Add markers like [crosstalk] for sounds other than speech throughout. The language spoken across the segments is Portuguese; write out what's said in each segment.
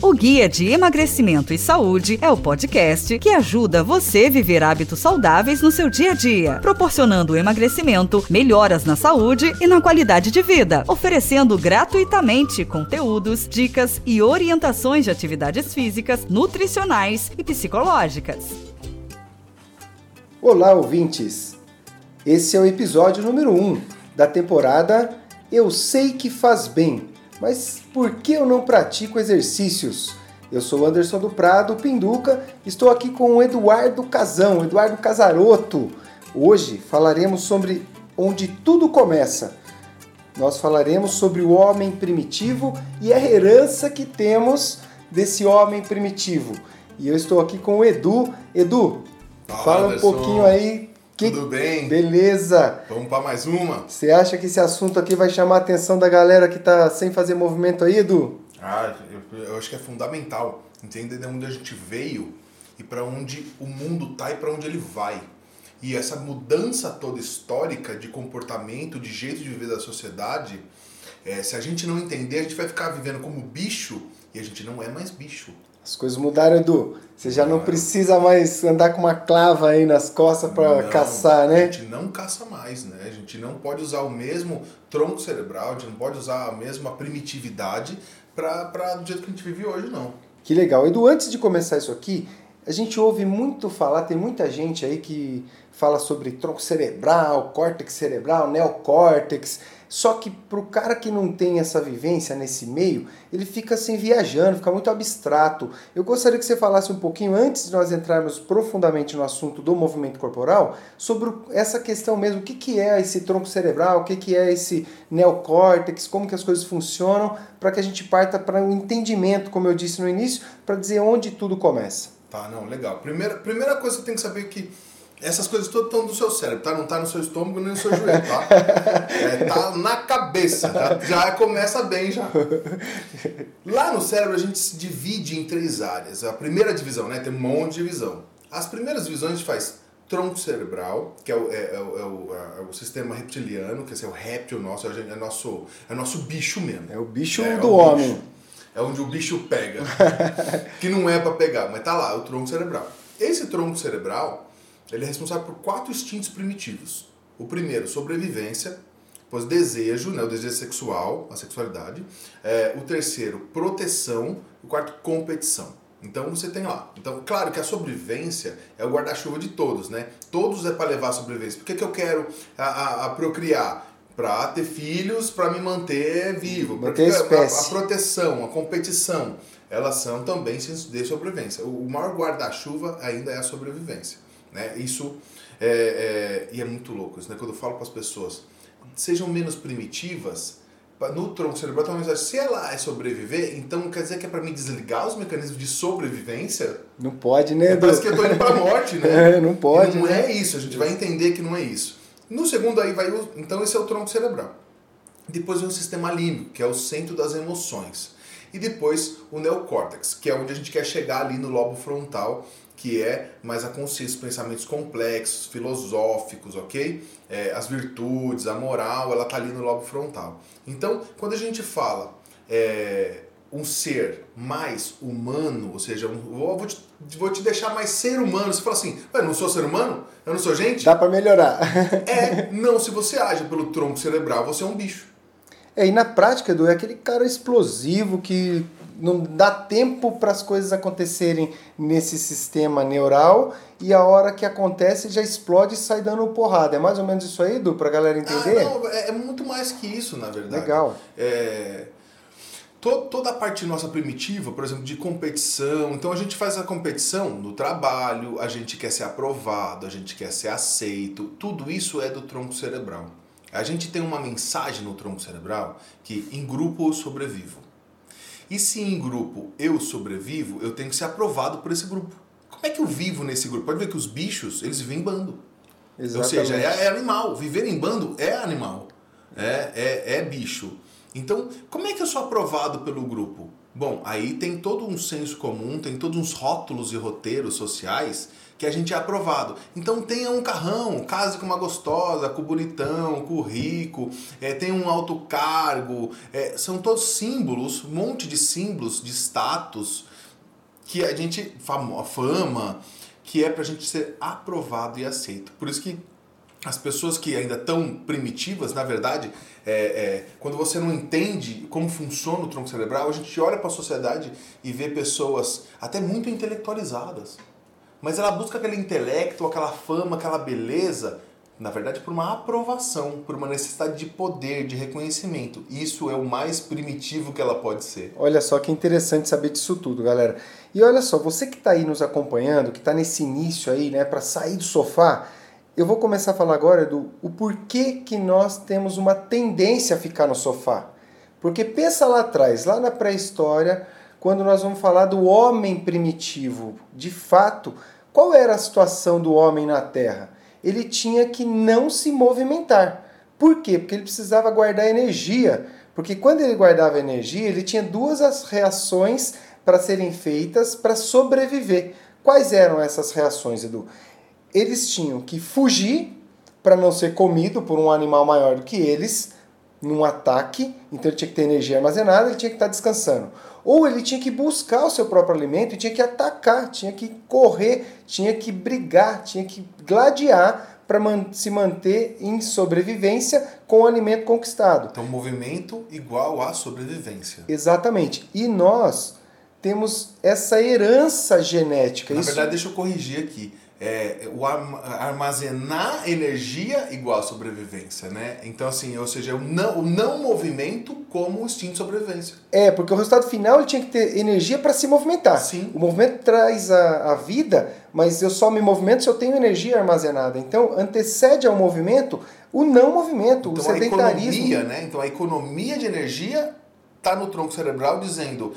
O Guia de Emagrecimento e Saúde é o podcast que ajuda você a viver hábitos saudáveis no seu dia a dia, proporcionando emagrecimento, melhoras na saúde e na qualidade de vida, oferecendo gratuitamente conteúdos, dicas e orientações de atividades físicas, nutricionais e psicológicas. Olá, ouvintes! Esse é o episódio número 1 um da temporada Eu Sei Que Faz Bem mas por que eu não pratico exercícios? Eu sou Anderson do Prado, Pinduca, estou aqui com o Eduardo Casão, Eduardo Casaroto. Hoje falaremos sobre onde tudo começa. Nós falaremos sobre o homem primitivo e a herança que temos desse homem primitivo. E eu estou aqui com o Edu. Edu, fala, fala um pouquinho aí que... Tudo bem? Beleza. Vamos para mais uma? Você acha que esse assunto aqui vai chamar a atenção da galera que tá sem fazer movimento aí, Edu? Ah, eu, eu acho que é fundamental entender de onde a gente veio e para onde o mundo tá e para onde ele vai. E essa mudança toda histórica de comportamento, de jeito de viver da sociedade, é, se a gente não entender, a gente vai ficar vivendo como bicho e a gente não é mais bicho. As coisas mudaram, Edu. Você já não precisa mais andar com uma clava aí nas costas para caçar, né? A gente não caça mais, né? A gente não pode usar o mesmo tronco cerebral, a gente não pode usar a mesma primitividade para do jeito que a gente vive hoje, não. Que legal. Edu, antes de começar isso aqui, a gente ouve muito falar, tem muita gente aí que fala sobre tronco cerebral, córtex cerebral, neocórtex. Só que para o cara que não tem essa vivência nesse meio, ele fica assim viajando, fica muito abstrato. Eu gostaria que você falasse um pouquinho, antes de nós entrarmos profundamente no assunto do movimento corporal, sobre essa questão mesmo, o que, que é esse tronco cerebral, o que, que é esse neocórtex, como que as coisas funcionam, para que a gente parta para um entendimento, como eu disse no início, para dizer onde tudo começa. Tá, não, legal. Primeira, primeira coisa que você tem que saber é que essas coisas todas estão no seu cérebro, tá? Não tá no seu estômago nem no seu joelho, tá? [laughs] É, tá na cabeça, tá? Já começa bem já. Lá no cérebro a gente se divide em três áreas. A primeira divisão, né? Tem um monte de divisão. As primeiras divisões a gente faz tronco cerebral, que é o, é, é, o, é o, é o sistema reptiliano, que é o réptil nosso, é, é, nosso, é nosso bicho mesmo. É o bicho é, do homem. Bicho. É onde o bicho pega. [laughs] que não é para pegar, mas tá lá, o tronco cerebral. Esse tronco cerebral ele é responsável por quatro instintos primitivos. O primeiro, sobrevivência, depois desejo, né, o desejo sexual, a sexualidade. É, o terceiro, proteção. O quarto, competição. Então você tem lá. Então, claro que a sobrevivência é o guarda-chuva de todos, né? Todos é para levar a sobrevivência. Por que, que eu quero a, a, a procriar? Para ter filhos, para me manter vivo. Manter a, a, a, proteção, a competição, elas são também de sobrevivência. O maior guarda-chuva ainda é a sobrevivência. Né? Isso é, é, e é muito louco isso, né? Quando eu falo para as pessoas, sejam menos primitivas, no tronco cerebral tem uma mensagem, se ela é sobreviver, então quer dizer que é para me desligar os mecanismos de sobrevivência? Não pode, né? É, parece que eu tô indo para a morte, né? [laughs] É, não pode. E não né? é isso, a gente vai entender que não é isso. No segundo aí vai o, então esse é o tronco cerebral. Depois vem o sistema límbico, que é o centro das emoções. E depois o neocórtex, que é onde a gente quer chegar ali no lobo frontal, que é mais a consciência, os pensamentos complexos, filosóficos, ok? É, as virtudes, a moral, ela tá ali no lobo frontal. Então, quando a gente fala é, um ser mais humano, ou seja, um, vou, te, vou te deixar mais ser humano. Você fala assim, eu não sou ser humano? Eu não sou gente? Dá para melhorar. [laughs] é, não, se você age pelo tronco cerebral, você é um bicho. É, e na prática, Edu, é aquele cara explosivo que não dá tempo para as coisas acontecerem nesse sistema neural e a hora que acontece já explode e sai dando porrada. É mais ou menos isso aí, Edu, para a galera entender? Ah, não, é, é muito mais que isso, na verdade. Legal. É, toda a parte nossa primitiva, por exemplo, de competição. Então a gente faz a competição no trabalho, a gente quer ser aprovado, a gente quer ser aceito. Tudo isso é do tronco cerebral. A gente tem uma mensagem no tronco cerebral que em grupo eu sobrevivo. E se em grupo eu sobrevivo, eu tenho que ser aprovado por esse grupo. Como é que eu vivo nesse grupo? Pode ver que os bichos, eles vivem em bando. Exatamente. Ou seja, é, é, animal. Viver em bando é animal. É, é, é bicho. Então, como é que eu sou aprovado pelo grupo? Bom, aí tem todo um senso comum, tem todos uns rótulos e roteiros sociais que a gente é aprovado. Então tenha um carrão, case com uma gostosa, com o bonitão, com o rico, é, um alto cargo. É, são todos símbolos, um monte de símbolos de status que a gente, fama, fama que é pra gente ser aprovado e aceito. Por isso que as pessoas que ainda estão primitivas, na verdade, é, é, quando você não entende como funciona o tronco cerebral, a gente olha para a sociedade e vê pessoas até muito intelectualizadas. Mas ela busca aquele intelecto, aquela fama, aquela beleza, na verdade, por uma aprovação, por uma necessidade de poder, de reconhecimento. Isso é o mais primitivo que ela pode ser. Olha só que interessante saber disso tudo, galera. E olha só, você que está aí nos acompanhando, que está nesse início aí, né, para sair do sofá, eu vou começar a falar agora do o porquê que nós temos uma tendência a ficar no sofá. Porque pensa lá atrás, lá na pré-história, quando nós vamos falar do homem primitivo, de fato, qual era a situação do homem na Terra? Ele tinha que não se movimentar. Por quê? Porque ele precisava guardar energia. Porque quando ele guardava energia, ele tinha duas reações para serem feitas para sobreviver. Quais eram essas reações, Edu? Eles tinham que fugir para não ser comido por um animal maior do que eles num ataque, então ele tinha que ter energia armazenada, ele tinha que estar descansando. Ou ele tinha que buscar o seu próprio alimento e tinha que atacar, tinha que correr, tinha que brigar, tinha que gladiar para se manter em sobrevivência com o alimento conquistado. Então, movimento igual a sobrevivência. Exatamente. E nós temos essa herança genética. Na Isso... verdade, deixa eu corrigir aqui é, o armazenar energia igual a sobrevivência, né? Então, assim, ou seja, o não, o não movimento como instinto de sobrevivência. É, porque o resultado final ele tinha que ter energia para se movimentar. Sim. O movimento traz a, a vida, mas eu só me movimento se eu tenho energia armazenada. Então, antecede ao movimento o não movimento, então, o sedentarismo. A economia, né? Então, a economia de energia está no tronco cerebral dizendo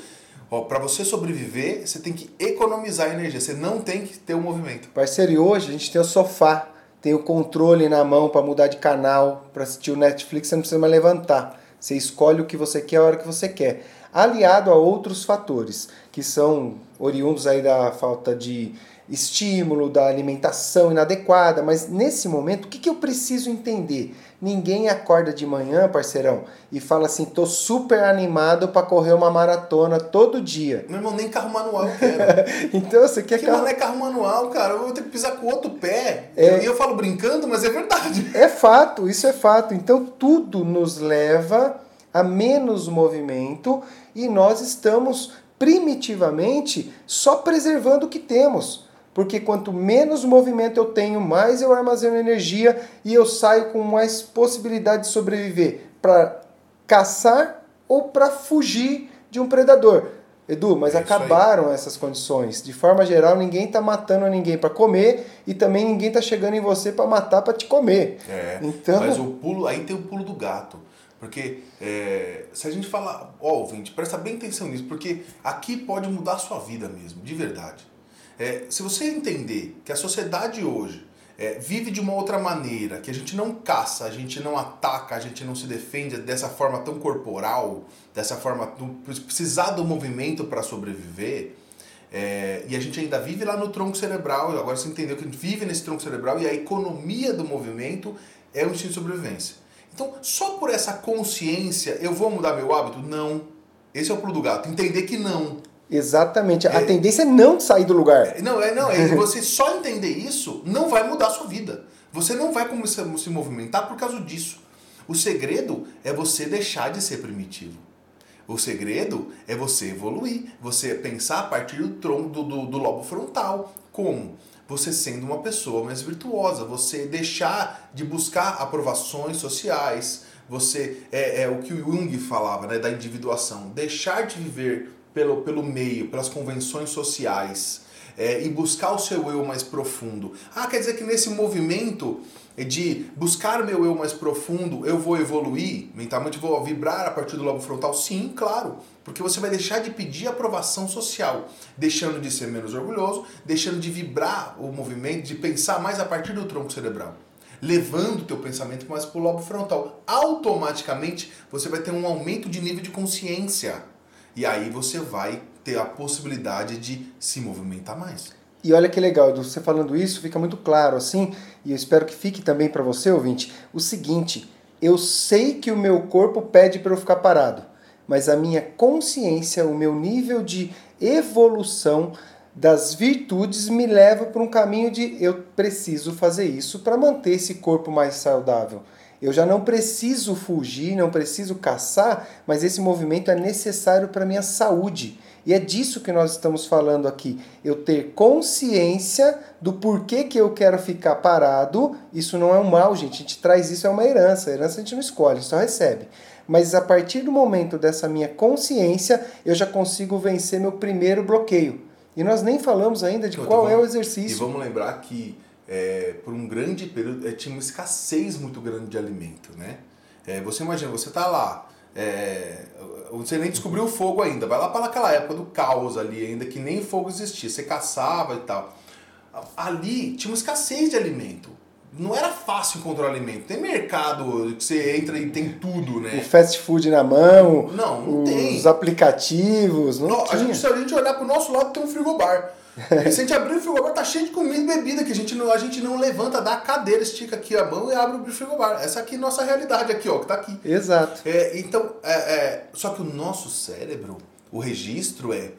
para você sobreviver, você tem que economizar energia, você não tem que ter o um movimento. Parceiro, e hoje a gente tem o sofá, tem o controle na mão para mudar de canal, para assistir o Netflix, você não precisa mais levantar. Você escolhe o que você quer a hora que você quer. Aliado a outros fatores, que são oriundos aí da falta de estímulo, da alimentação inadequada, mas nesse momento, o que, que eu preciso entender? Ninguém acorda de manhã, parceirão, e fala assim: tô super animado para correr uma maratona todo dia. Meu irmão, nem carro manual quero. [laughs] então você quer que carro. não é carro manual, cara. Eu vou ter que pisar com o outro pé. É... E eu falo brincando, mas é verdade. [laughs] É fato, isso é fato. Então tudo nos leva a menos movimento e nós estamos primitivamente só preservando o que temos porque quanto menos movimento eu tenho, mais eu armazeno energia e eu saio com mais possibilidade de sobreviver para caçar ou para fugir de um predador. Edu, mas é acabaram aí. essas condições. De forma geral, ninguém está matando ninguém para comer e também ninguém está chegando em você para matar para te comer. É, então... Mas o pulo, aí tem o pulo do gato. Porque é, se a gente falar, ó, ouvinte, presta bem atenção nisso, porque aqui pode mudar a sua vida mesmo, de verdade. É, se você entender que a sociedade hoje é, vive de uma outra maneira, que a gente não caça, a gente não ataca, a gente não se defende dessa forma tão corporal, dessa forma precisar do movimento para sobreviver, é, e a gente ainda vive lá no tronco cerebral, agora você entendeu que a gente vive nesse tronco cerebral e a economia do movimento é o instinto de sobrevivência. Então, só por essa consciência, eu vou mudar meu hábito? Não. Esse é o pulo do gato. Entender que não. Exatamente. A é, tendência é não sair do lugar. Não, é não. É você só entender isso não vai mudar a sua vida. Você não vai começar a se movimentar por causa disso. O segredo é você deixar de ser primitivo. O segredo é você evoluir, você pensar a partir do tronco do, do, do lobo frontal. Como? Você sendo uma pessoa mais virtuosa, você deixar de buscar aprovações sociais, você é, é o que o Jung falava, né, da individuação, deixar de viver pelo, pelo meio, pelas convenções sociais é, e buscar o seu eu mais profundo. Ah, quer dizer que nesse movimento de buscar meu eu mais profundo, eu vou evoluir, mentalmente vou vibrar a partir do lobo frontal? Sim, claro, porque você vai deixar de pedir aprovação social, deixando de ser menos orgulhoso, deixando de vibrar o movimento, de pensar mais a partir do tronco cerebral levando o teu pensamento mais para o lobo frontal. Automaticamente você vai ter um aumento de nível de consciência. E aí você vai ter a possibilidade de se movimentar mais. E olha que legal, você falando isso fica muito claro assim, e eu espero que fique também para você, ouvinte, o seguinte: eu sei que o meu corpo pede para eu ficar parado, mas a minha consciência, o meu nível de evolução das virtudes me leva para um caminho de eu preciso fazer isso para manter esse corpo mais saudável. Eu já não preciso fugir, não preciso caçar, mas esse movimento é necessário para minha saúde. E é disso que nós estamos falando aqui. Eu ter consciência do porquê que eu quero ficar parado. Isso não é um mal, gente. A gente traz isso, é uma herança. A herança a gente não escolhe, só recebe. Mas a partir do momento dessa minha consciência, eu já consigo vencer meu primeiro bloqueio. E nós nem falamos ainda de então, qual vamos, é o exercício. E vamos lembrar que é, por um grande período é, tinha uma escassez muito grande de alimento, né? É, você imagina, você está lá, é, você nem descobriu o fogo ainda, vai lá para aquela época do caos ali, ainda que nem fogo existia, você caçava e tal. Ali tinha uma escassez de alimento. Não era fácil encontrar alimento. Tem mercado que você entra e tem tudo, né? O fast food na mão. Não, não os tem. Os aplicativos. Não, não a, gente, se a gente olhar pro nosso lado, tem um frigobar. [laughs] se a gente abrir o frigobar, tá cheio de comida e bebida que a gente não, a gente não levanta da cadeira, estica aqui a mão e abre o frigobar. Essa aqui é a nossa realidade aqui, ó, que tá aqui. Exato. É, então, é, é, só que o nosso cérebro, o registro é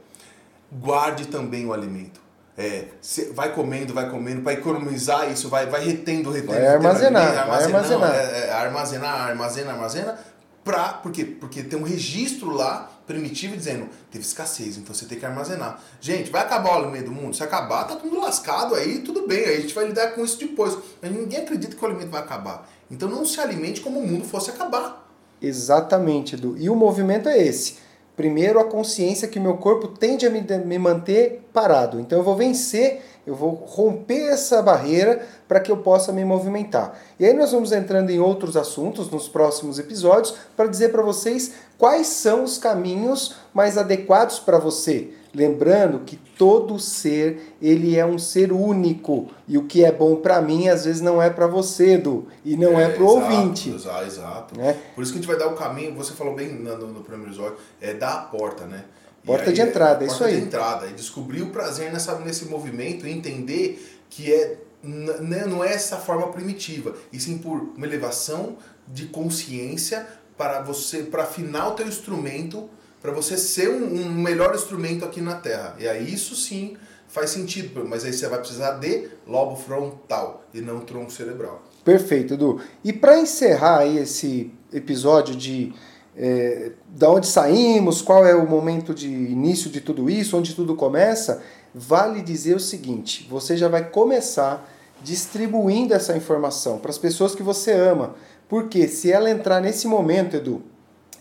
guarde também o alimento. É, vai comendo, vai comendo, para economizar isso, vai, vai retendo, retendo. Vai armazenar, vai armazenar. É, é, armazenar, armazena, armazena. Pra, por quê? Porque tem um registro lá primitivo dizendo teve escassez, então você tem que armazenar. Gente, vai acabar o alimento do mundo? Se acabar, tá tudo lascado aí, tudo bem, aí a gente vai lidar com isso depois. Mas ninguém acredita que o alimento vai acabar. Então não se alimente como o mundo fosse acabar. Exatamente, Edu. E o movimento é esse. Primeiro, a consciência que o meu corpo tende a me, me manter parado. Então eu vou vencer eu vou romper essa barreira para que eu possa me movimentar. E aí nós vamos entrando em outros assuntos nos próximos episódios para dizer para vocês quais são os caminhos mais adequados para você. Lembrando que todo ser, ele é um ser único. E o que é bom para mim, às vezes não é para você, Edu. E não é, é para o ouvinte. Exato, exato. Né? Por isso que a gente vai dar o caminho, você falou bem no, no primeiro episódio, é dar a porta, né? Porta aí, de entrada, é isso aí. Porta de entrada. E descobrir o prazer nessa, nesse movimento e entender que é, né, não é essa forma primitiva, e sim por uma elevação de consciência para você, para afinar o teu instrumento, para você ser um, um, melhor instrumento aqui na Terra. E aí isso sim faz sentido, mas aí você vai precisar de lobo frontal e não tronco cerebral. Perfeito, Edu. E para encerrar esse episódio de é, da onde saímos, qual é o momento de início de tudo isso, onde tudo começa, vale dizer o seguinte: você já vai começar distribuindo essa informação para as pessoas que você ama. Porque se ela entrar nesse momento, Edu,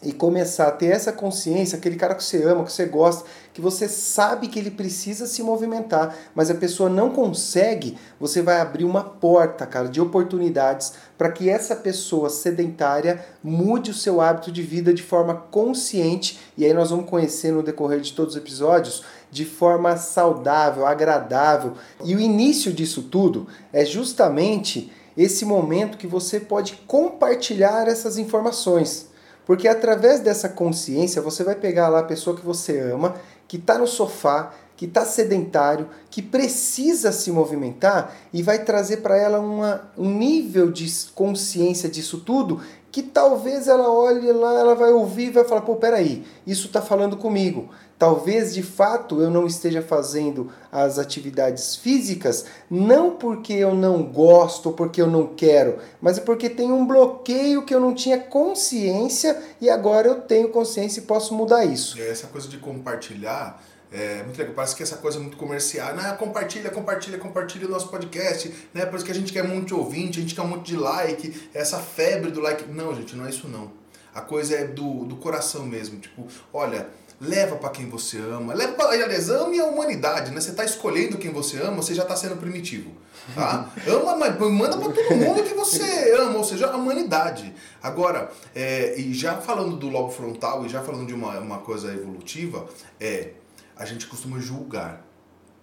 e começar a ter essa consciência, aquele cara que você ama, que você gosta, que você sabe que ele precisa se movimentar, mas a pessoa não consegue, você vai abrir uma porta, cara, de oportunidades para que essa pessoa sedentária mude o seu hábito de vida de forma consciente, e aí nós vamos conhecer no decorrer de todos os episódios, de forma saudável, agradável. E o início disso tudo é justamente esse momento que você pode compartilhar essas informações. Porque através dessa consciência você vai pegar lá a pessoa que você ama, que está no sofá, que está sedentário, que precisa se movimentar e vai trazer para ela uma, um nível de consciência disso tudo que talvez ela olhe lá, ela vai ouvir e vai falar: pô, peraí, isso está falando comigo. Talvez de fato eu não esteja fazendo as atividades físicas, não porque eu não gosto porque eu não quero, mas é porque tem um bloqueio que eu não tinha consciência e agora eu tenho consciência e posso mudar isso. É essa coisa de compartilhar. É muito legal, parece que essa coisa é muito comercial. Não, compartilha, compartilha, compartilha o nosso podcast, né? Por isso que a gente quer um monte de ouvinte, a gente quer um monte de like, essa febre do like. Não, gente, não é isso não. A coisa é do, do coração mesmo. Tipo, olha, leva para quem você ama, leva para aliás, ame a humanidade, né? Você está escolhendo quem você ama, você já está sendo primitivo, tá? [laughs] ama, mas manda para todo mundo que você ama, ou seja, a humanidade. Agora, é, e já falando do lobo frontal e já falando de uma, uma coisa evolutiva, é a gente costuma julgar,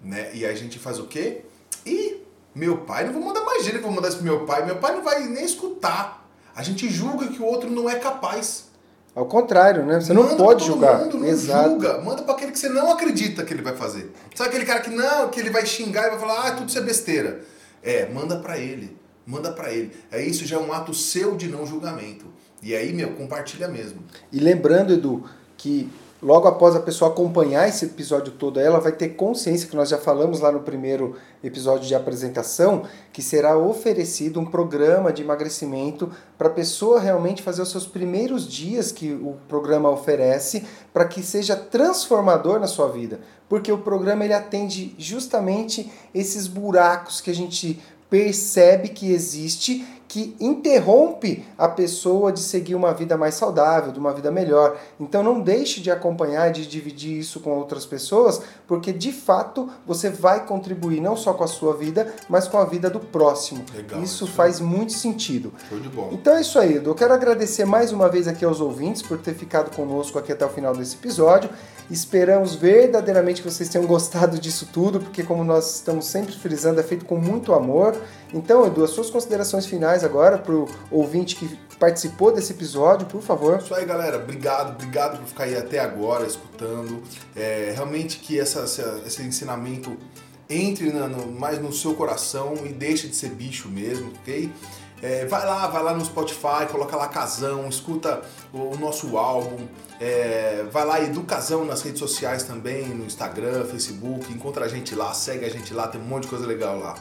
né? E a gente faz o quê? E meu pai, não vou mandar mais gente, vou mandar isso pro meu pai, meu pai não vai nem escutar. A gente julga que o outro não é capaz. Ao contrário, né? Você Manda não pode julgar. Mundo, não Exato. julga. Manda pra aquele que você não acredita que ele vai fazer. Sabe aquele cara que não, que ele vai xingar e vai falar, ah, tudo isso é besteira. É, manda pra ele. Manda pra ele. É isso já é um ato seu de não julgamento. E aí, meu, compartilha mesmo. E lembrando, Edu, que logo após a pessoa acompanhar esse episódio todo, ela vai ter consciência, que nós já falamos lá no primeiro episódio de apresentação, que será oferecido um programa de emagrecimento para a pessoa realmente fazer os seus primeiros dias que o programa oferece, para que seja transformador na sua vida. Porque o programa ele atende justamente esses buracos que a gente percebe que existe que interrompe a pessoa de seguir uma vida mais saudável, de uma vida melhor. Então não deixe de acompanhar, de dividir isso com outras pessoas, porque de fato você vai contribuir não só com a sua vida, mas com a vida do próximo. Legal, isso isso faz muito sentido. Bola. Então é isso aí, Edu. Eu quero agradecer mais uma vez aqui aos ouvintes por ter ficado conosco aqui até o final desse episódio. Esperamos verdadeiramente que vocês tenham gostado disso tudo, porque como nós estamos sempre frisando, é feito com muito amor. Então, Edu, as suas considerações finais agora para o ouvinte que participou desse episódio, por favor. Isso aí, galera. Obrigado, obrigado por ficar aí até agora escutando. É, realmente que essa, essa- esse ensinamento entre na- no- mais no seu coração e deixe de ser bicho mesmo, ok? É, vai lá, vai lá no Spotify, coloca lá Casão, escuta o, o nosso álbum, é, vai lá Educasão nas redes sociais também, no Instagram, Facebook, encontra a gente lá, segue a gente lá, tem um monte de coisa legal lá.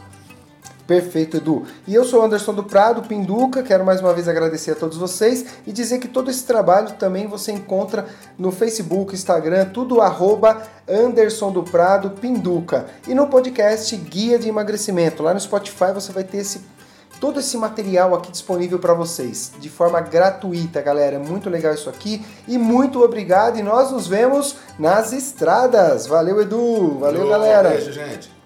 Perfeito, Edu. E eu sou o Anderson do Prado, Pinduca. Quero mais uma vez agradecer a todos vocês e dizer que todo esse trabalho também você encontra no Facebook, Instagram, tudo arroba Anderson do Prado Pinduca. E no podcast Guia de Emagrecimento. Lá no Spotify você vai ter esse, todo esse material aqui disponível para vocês, de forma gratuita, galera. É muito legal isso aqui. E muito obrigado. E nós nos vemos nas estradas. Valeu, Edu. Valeu, Falou, galera. Beijo, gente.